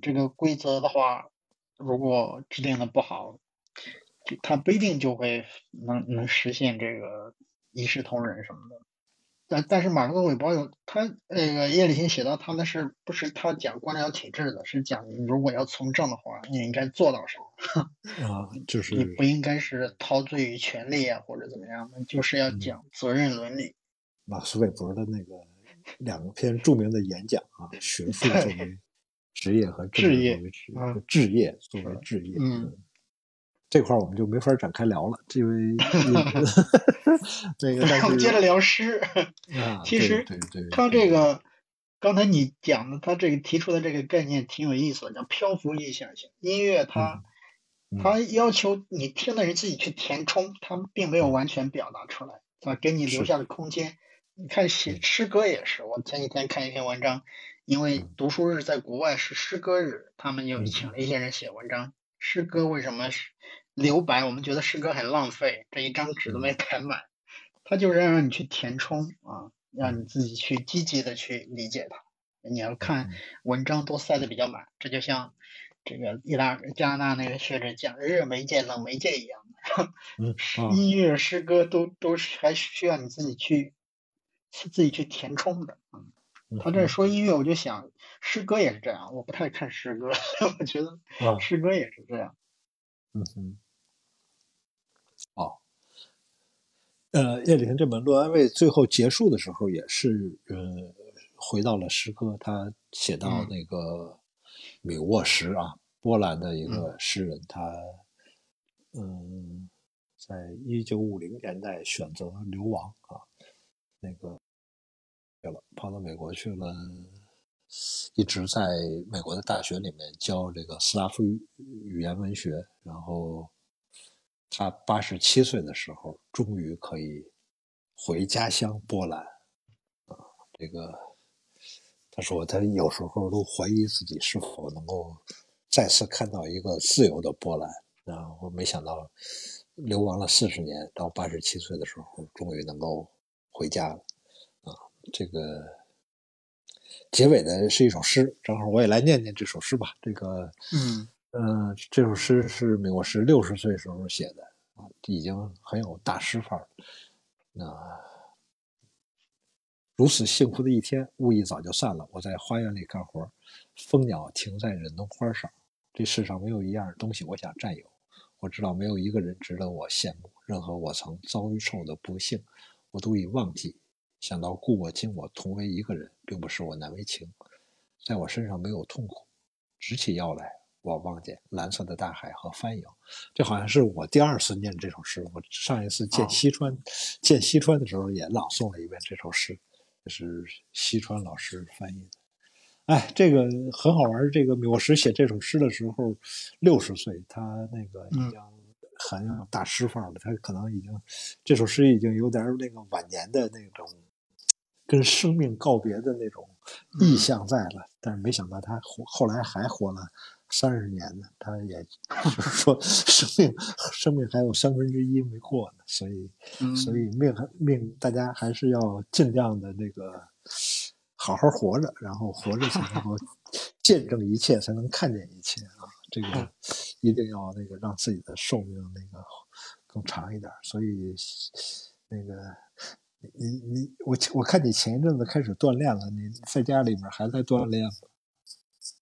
Speaker 2: 这个规则的话，如果制定的不好，他不一定就会能能实现这个一视同仁什么的。但但是马克思韦伯有他那个叶利钦写到他那是不是他讲官僚体制的，是讲你如果要从政的话，你应该做到什么
Speaker 1: 啊？就是
Speaker 2: 你不应该是陶醉于权力啊，或者怎么样的，就是要讲责任伦理。
Speaker 1: 马克思韦伯的那个两篇著名的演讲啊，学术作为职业和
Speaker 2: 置业，
Speaker 1: 置业作为置业，嗯。这块我们就没法展开聊了，因为那个。
Speaker 2: 我们接着聊诗。
Speaker 1: 啊，
Speaker 2: 其实他这个刚才你讲的，他这个提出的这个概念挺有意思的，叫漂浮意象性音乐。它它要求你听的人自己去填充，他们并没有完全表达出来，啊，给你留下的空间。你看写诗歌也是，我前几天看一篇文章，因为读书日在国外是诗歌日，他们又请了一些人写文章。诗歌为什么是？留白，我们觉得诗歌很浪费，这一张纸都没填满，他就是要让你去填充啊，让你自己去积极的去理解它。你要看文章都塞的比较满，这就像这个意大加拿大那个学者讲热媒介冷媒介一样的，音乐诗歌都都是还需要你自己去自己去填充的。嗯，他这说音乐，我就想诗歌也是这样，我不太看诗歌，我觉得诗歌也是这样。
Speaker 1: 嗯哼。哦，呃，叶利钦这本《论安慰》最后结束的时候，也是呃，回到了诗歌。他写到那个米沃什啊，波兰的一个诗人，他嗯，在一九五零年代选择流亡啊，那个去了，跑到美国去了，一直在美国的大学里面教这个斯拉夫语言文学，然后。他八十七岁的时候，终于可以回家乡波兰。啊，这个他说，他有时候都怀疑自己是否能够再次看到一个自由的波兰。然后没想到，流亡了四十年，到八十七岁的时候，终于能够回家了。啊，这个结尾的是一首诗，正好我也来念念这首诗吧。这个，
Speaker 2: 嗯。
Speaker 1: 嗯，这首诗是美国十六十岁时候写的啊，已经很有大师范儿。那如此幸福的一天，雾意早就散了。我在花园里干活，蜂鸟停在忍冬花上。这世上没有一样东西我想占有。我知道没有一个人值得我羡慕。任何我曾遭遇受的不幸，我都已忘记。想到故我今我同为一个人，并不使我难为情。在我身上没有痛苦，直起腰来。我望见蓝色的大海和帆影，这好像是我第二次念这首诗。我上一次见西川，见西川的时候也朗诵了一遍这首诗，这是西川老师翻译的。哎，这个很好玩。这个缪什写这首诗的时候六十岁，他那个已经很有大师范了。他可能已经这首诗已经有点那个晚年的那种跟生命告别的那种意象在了。但是没想到他活后来还活了。三十年呢，他也就是说 生命生命还有三分之一没过呢，所以所以命命大家还是要尽量的那个好好活着，然后活着才能够见证一切，才能看见一切啊！这个一定要那个让自己的寿命那个更长一点。所以那个你你我我看你前一阵子开始锻炼了，你在家里面还在锻炼吗？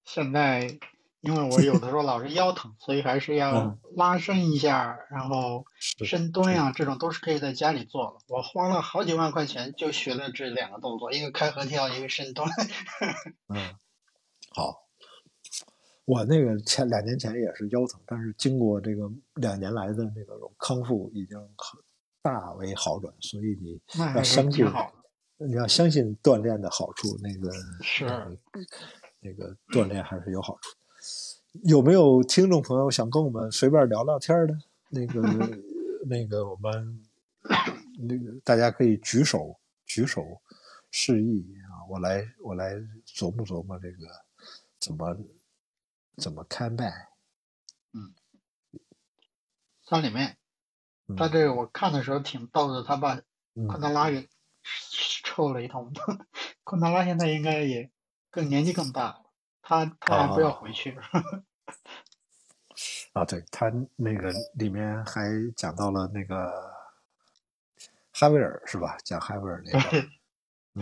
Speaker 2: 现在。因为我有的时候老是腰疼，所以还是要拉伸一下，然后深蹲呀，这种都是可以在家里做的。我花了好几万块钱就学了这两个动作，一个开合跳，一个深蹲。
Speaker 1: 嗯，好。我那个前两年前也是腰疼，但是经过这个两年来的那个康复，已经很大为好转。所以你要相信，你要相信锻炼的好处。那个
Speaker 2: 是
Speaker 1: 那个锻炼还是有好处。有没有听众朋友想跟我们随便聊聊天的？那个，那个，我们那个大家可以举手举手示意啊，我来我来琢磨琢磨这个怎么怎么开麦。
Speaker 2: 嗯，它里面，他这个我看的时候挺逗的，他把昆德拉给臭了一通。昆德拉现在应该也更年纪更大了。他他还不要回去。
Speaker 1: 啊，对他那个里面还讲到了那个哈维尔是吧？讲哈维尔那个，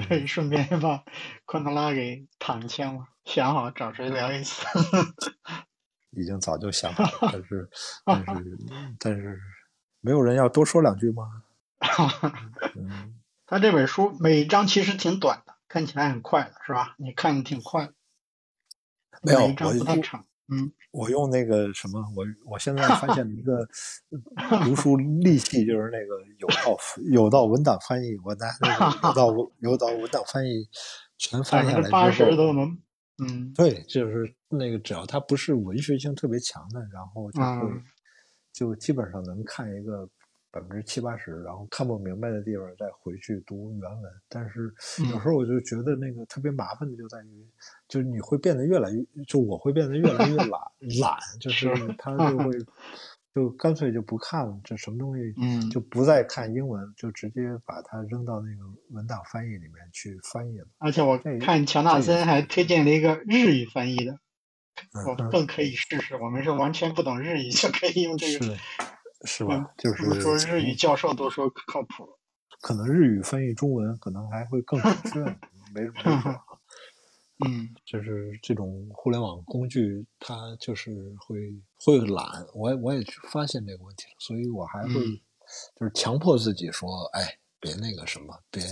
Speaker 2: 对，顺便把昆德拉给躺枪了。想好找谁聊一次？
Speaker 1: 已经早就想好了，但是 但是但是没有人要多说两句吗？
Speaker 2: 他这本书每一章其实挺短的，看起来很快的是吧？你看的挺快。
Speaker 1: 没有，我
Speaker 2: 嗯，
Speaker 1: 我用那个什么，我我现在发现一个 读书利器，就是那个有道有道文档翻译，我拿那个有道 有道文档翻译全翻下来
Speaker 2: 八十都能，嗯，
Speaker 1: 对，就是那个只要它不是文学性特别强的，然后就会就基本上能看一个。百分之七八十，然后看不明白的地方再回去读原文。但是有时候我就觉得那个特别麻烦的就在于，就是你会变得越来越，就我会变得越来越懒，懒就是他 就会就干脆就不看了，这什么东西，
Speaker 2: 嗯，
Speaker 1: 就不再看英文，就直接把它扔到那个文档翻译里面去翻译了。
Speaker 2: 而且我看乔纳森还推荐了一个日语翻译的，我更可以试试。我们是完全不懂日语就可以用这个。
Speaker 1: 是吧？就是
Speaker 2: 说日语教授都说靠谱，
Speaker 1: 可能日语翻译中文可能还会更准确，没什么错。
Speaker 2: 嗯，
Speaker 1: 就是这种互联网工具，它就是会会懒。我我也发现这个问题了，所以我还会就是强迫自己说，哎，别那个什么，别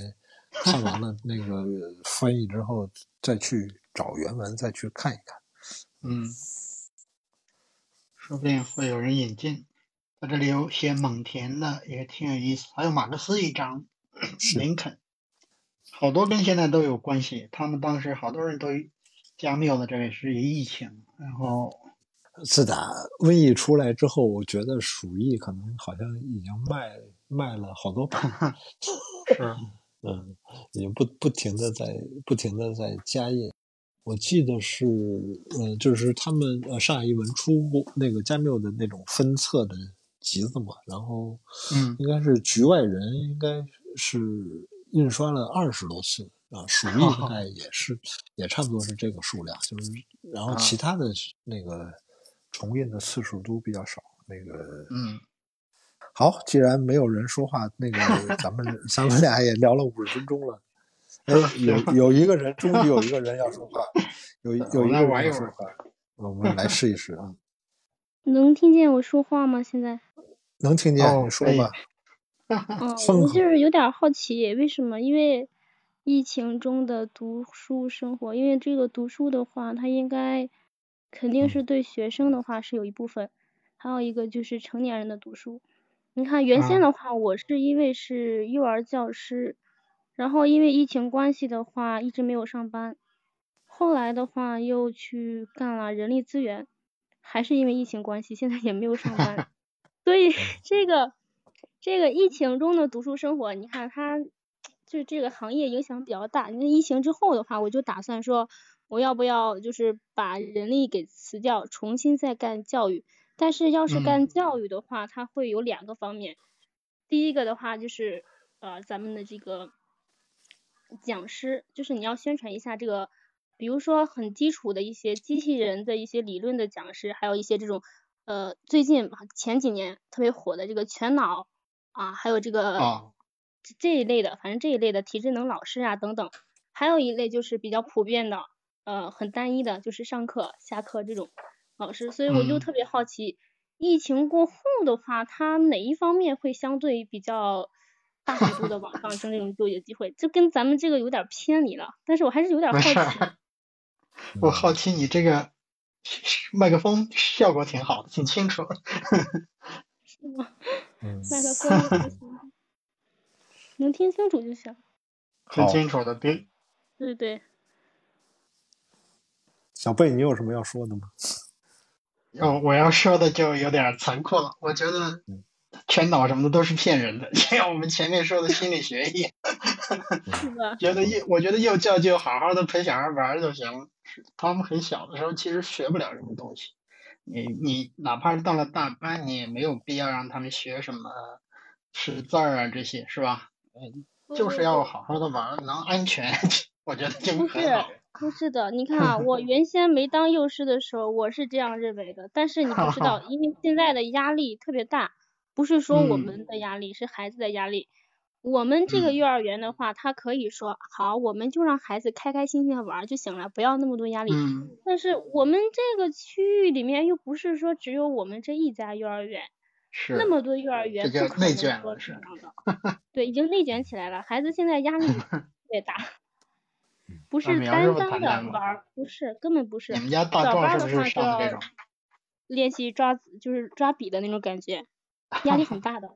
Speaker 1: 看完了那个翻译之后再去找原文再去看一看。
Speaker 2: 嗯，说不定会有人引进。在这里有写蒙恬的，也挺有意思。还有马克思一章，林肯，好多跟现在都有关系。他们当时好多人都加缪的这位是疫情，然后
Speaker 1: 自打瘟疫出来之后，我觉得鼠疫可能好像已经卖卖了好多版，
Speaker 2: 是，
Speaker 1: 嗯，已经不不停的在不停的在加印。我记得是，呃，就是他们呃上海译文出过那个加缪的那种分册的。集子嘛，然后，
Speaker 2: 嗯，
Speaker 1: 应该是《局外人》，应该是印刷了二十多次啊，《鼠疫》大概也是，也差不多是这个数量，就是，然后其他的那个重印的次数都比较少。那个，
Speaker 2: 嗯，
Speaker 1: 好，既然没有人说话，那个 咱们咱们俩也聊了五十分钟了，哎，有有一个人，终于有一个人要说话，有 有一个人要说话，我们来试一试啊。
Speaker 3: 能听见我说话吗？现在
Speaker 1: 能听见，你说吧。
Speaker 3: 嗯，我就是有点好奇，为什么？因为疫情中的读书生活，因为这个读书的话，它应该肯定是对学生的话是有一部分，还有一个就是成年人的读书。你看原先的话，我是因为是幼儿教师，然后因为疫情关系的话，一直没有上班，后来的话又去干了人力资源。还是因为疫情关系，现在也没有上班，所以这个这个疫情中的读书生活，你看它就这个行业影响比较大。那疫情之后的话，我就打算说，我要不要就是把人力给辞掉，重新再干教育？但是要是干教育的话，它会有两个方面。第一个的话就是呃咱们的这个讲师，就是你要宣传一下这个，比如说很基础的一些机器人的一些理论的讲师，还有一些这种呃最近前几年特别火的这个全脑啊，还有这个这一类的，反正这一类的体智能老师啊等等。还有一类就是比较普遍的，呃很单一的，就是上课下课这种老师。所以我就特别好奇。疫情过后的话，它哪一方面会相对比较 大幅度的往上升这种就业机会？就跟咱们这个有点偏离了，但是我还是有点好奇。
Speaker 2: 我好奇你这个麦克风效果挺好的，挺清楚。
Speaker 3: 是吗？麦克风能听清楚就行。
Speaker 2: 听清楚的，别。
Speaker 3: 对对。
Speaker 1: 小贝，你有什么要说的吗？
Speaker 2: 哦，我要说的就有点残酷了。我觉得全脑什么的都是骗人的，像我们前面说的心理学一样。觉得幼，我觉得幼教就好好的陪小孩玩就行了。他们很小的时候其实学不了什么东西。你你哪怕到了大班，你也没有必要让他们学什么识字儿啊这些，是吧？嗯，就是要好好的玩，能安全，我觉得就很好。
Speaker 3: 不是的，你看啊，我原先没当幼师的时候，我是这样认为的。但是你不知道，因为现在的压力特别大，不是说我们的压力，是孩子的压力。我们这个幼儿园的话，他可以说好，我们就让孩子开开心心的玩就行了，不要那么多压力。但是我们这个区域里面又不是说只有我们这一家幼儿园，
Speaker 2: 是
Speaker 3: 那么多幼儿园，
Speaker 2: 这叫内卷了，
Speaker 3: 是的。对，已经内卷起来了，孩子现在压力特别大。不是单单的玩，不是，根本不是。
Speaker 2: 你们家大壮
Speaker 3: 是
Speaker 2: 不是上这种？
Speaker 3: 练习抓，就是抓笔的那种感觉，压力很大的。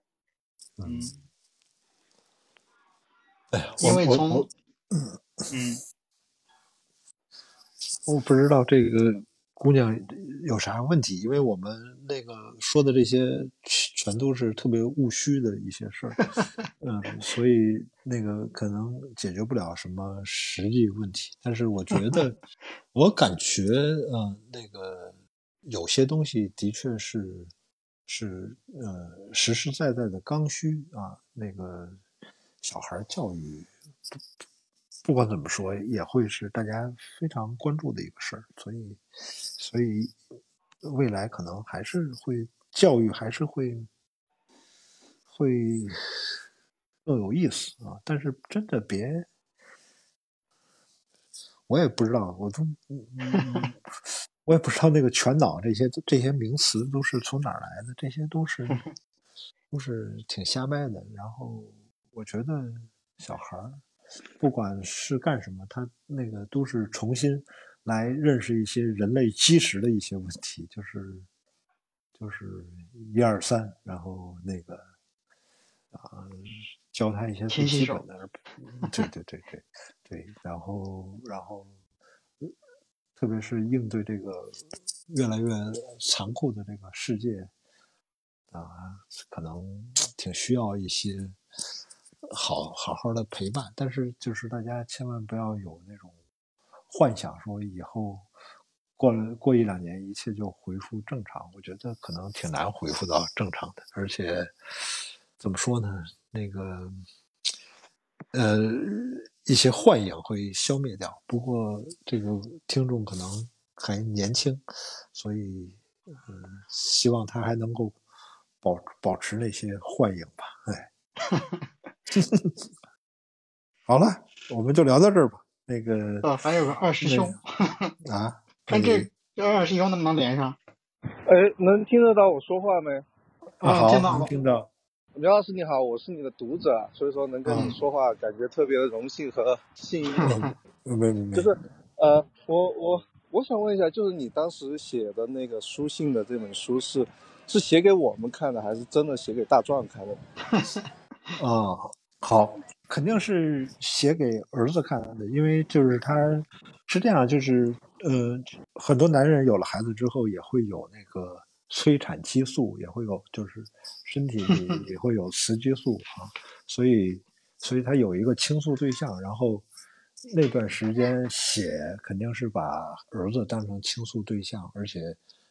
Speaker 2: 嗯。
Speaker 1: 哎呀，
Speaker 2: 因为从
Speaker 1: 嗯，我不知道这个。姑娘有啥问题？因为我们那个说的这些全都是特别务虚的一些事儿，嗯，所以那个可能解决不了什么实际问题。但是我觉得，我感觉，嗯，那个有些东西的确是是呃实实在在的刚需啊。那个小孩教育，不管怎么说，也会是大家非常关注的一个事儿，所以。所以，未来可能还是会教育，还是会会更有意思啊！但是真的别，我也不知道，我都 我也不知道那个全脑这些这些名词都是从哪儿来的，这些都是 都是挺瞎掰的。然后我觉得小孩儿不管是干什么，他那个都是重新。来认识一些人类基石的一些问题，就是就是一二三，然后那个啊，教他一些最基本的，对对对对对，然后然后，特别是应对这个越来越残酷的这个世界啊，可能挺需要一些好好好的陪伴，但是就是大家千万不要有那种。幻想说以后过了过一两年一切就恢复正常，我觉得可能挺难恢复到正常的。而且怎么说呢？那个呃，一些幻影会消灭掉。不过这个听众可能还年轻，所以嗯，希望他还能够保保持那些幻影吧。哎，好了，我们就聊到这儿吧。那个
Speaker 2: 呃，还有个二师兄
Speaker 1: 啊，
Speaker 2: 看这这二师兄能不能连上？
Speaker 4: 哎，能听得到我说话没？
Speaker 1: 啊，
Speaker 2: 听到，
Speaker 1: 听到。
Speaker 4: 刘老师你好，我是你的读者，所以说能跟你说话，感觉特别的荣幸和幸运。
Speaker 1: 没没没，
Speaker 4: 就是呃，我我我想问一下，就是你当时写的那个书信的这本书是是写给我们看的，还是真的写给大壮看的？
Speaker 1: 啊，好。肯定是写给儿子看的，因为就是他是这样，就是呃，很多男人有了孩子之后也会有那个催产激素，也会有就是身体 也会有雌激素啊，所以所以他有一个倾诉对象，然后那段时间写肯定是把儿子当成倾诉对象，而且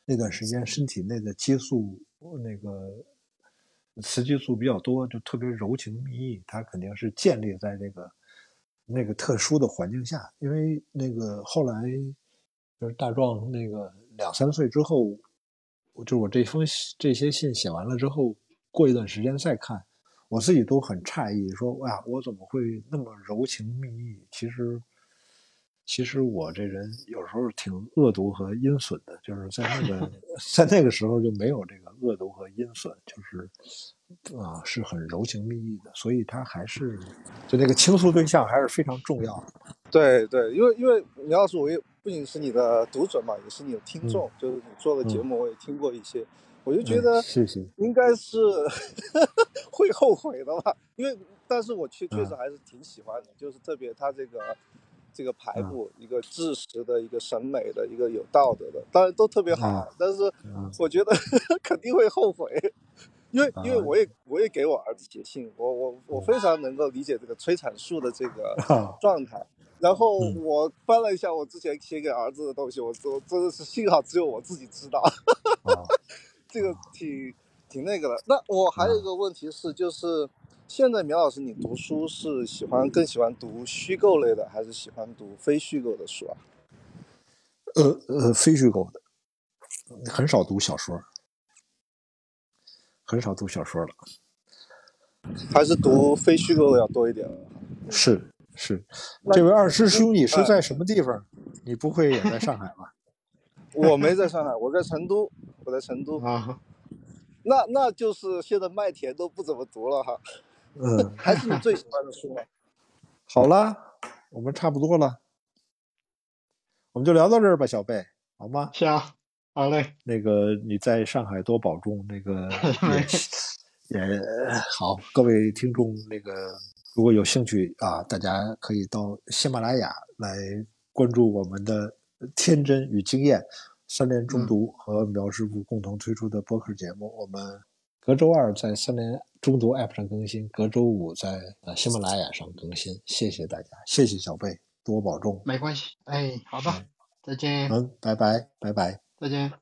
Speaker 1: 那段时间身体内的激素那个雌激素比较多，就特别柔情蜜意。它肯定是建立在这个那个特殊的环境下，因为那个后来就是大壮那个两三岁之后，就我这封这些信写完了之后，过一段时间再看。我自己都很诧异，说哇，我怎么会那么柔情蜜意？其实，其实我这人有时候挺恶毒和阴损的，就是在那个 在那个时候就没有这个恶毒和阴损，就是啊，是很柔情蜜意的。所以他还是就那个倾诉对象还是非常重要的。
Speaker 4: 对对，因为因为苗老师，我也不仅是你的读者嘛，也是你的听众，就是你做的节目我也听过一些。我就觉得，
Speaker 1: 谢谢，
Speaker 4: 应该是 会后悔的吧，因为，但是我确确实还是挺喜欢的，就是特别他这个这个排布，一个知识的一个审美的一个有道德的，当然都特别好，但是我觉得 肯定会后悔，因为因为我也我也给我儿子写信，我我我非常能够理解这个催产素的这个 状态，然后我翻了一下我之前写给儿子的东西，我我真的是幸好只有我自己知道。这个挺挺那个的。那我还有一个问题是，就是现在苗老师，你读书是喜欢更喜欢读虚构类的，还是喜欢读非虚构的书啊？
Speaker 1: 呃呃，非虚构的，很少读小说，很少读小说了，
Speaker 4: 还是读非虚构的要多一点。
Speaker 1: 是是，这位二师兄，你是在什么地方？你不会也在上海吧？
Speaker 4: 我没在上海，我在成都。我在成都
Speaker 2: 啊，
Speaker 4: 那那就是现在麦田都不怎么读了哈。
Speaker 1: 嗯，
Speaker 4: 还是你最喜欢的书吗？
Speaker 1: 好了，我们差不多了，我们就聊到这儿吧，小贝，好吗？
Speaker 2: 行，好嘞。
Speaker 1: 那个你在上海多保重，那个 也也好。各位听众，那个如果有兴趣啊，大家可以到喜马拉雅来关注我们的天真与经验。三联中读和苗师傅共同推出的播客节目，我们隔周二在三联中读 App 上更新，隔周五在呃喜马拉雅上更新。谢谢大家，谢谢小贝，多保重。
Speaker 2: 没关系，哎，好的，再见。
Speaker 1: 嗯，拜拜，拜拜，
Speaker 2: 再见。